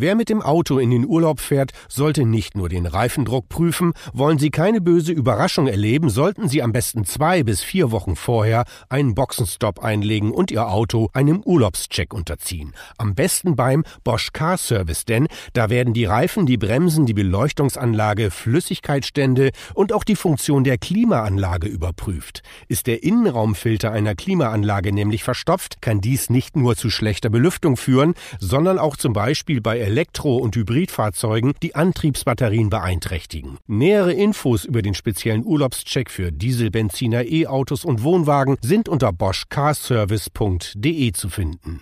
Wer mit dem Auto in den Urlaub fährt, sollte nicht nur den Reifendruck prüfen. Wollen Sie keine böse Überraschung erleben, sollten Sie am besten zwei bis vier Wochen vorher einen Boxenstopp einlegen und Ihr Auto einem Urlaubscheck unterziehen. Am besten beim Bosch Car Service, denn da werden die Reifen, die Bremsen, die Beleuchtungsanlage, Flüssigkeitsstände und auch die Funktion der Klimaanlage überprüft. Ist der Innenraumfilter einer Klimaanlage nämlich verstopft, kann dies nicht nur zu schlechter Belüftung führen, sondern auch zum Beispiel bei Elektro- und Hybridfahrzeugen die Antriebsbatterien beeinträchtigen. Nähere Infos über den speziellen Urlaubscheck für Diesel, Benziner, E-Autos und Wohnwagen sind unter boschcarservice.de zu finden.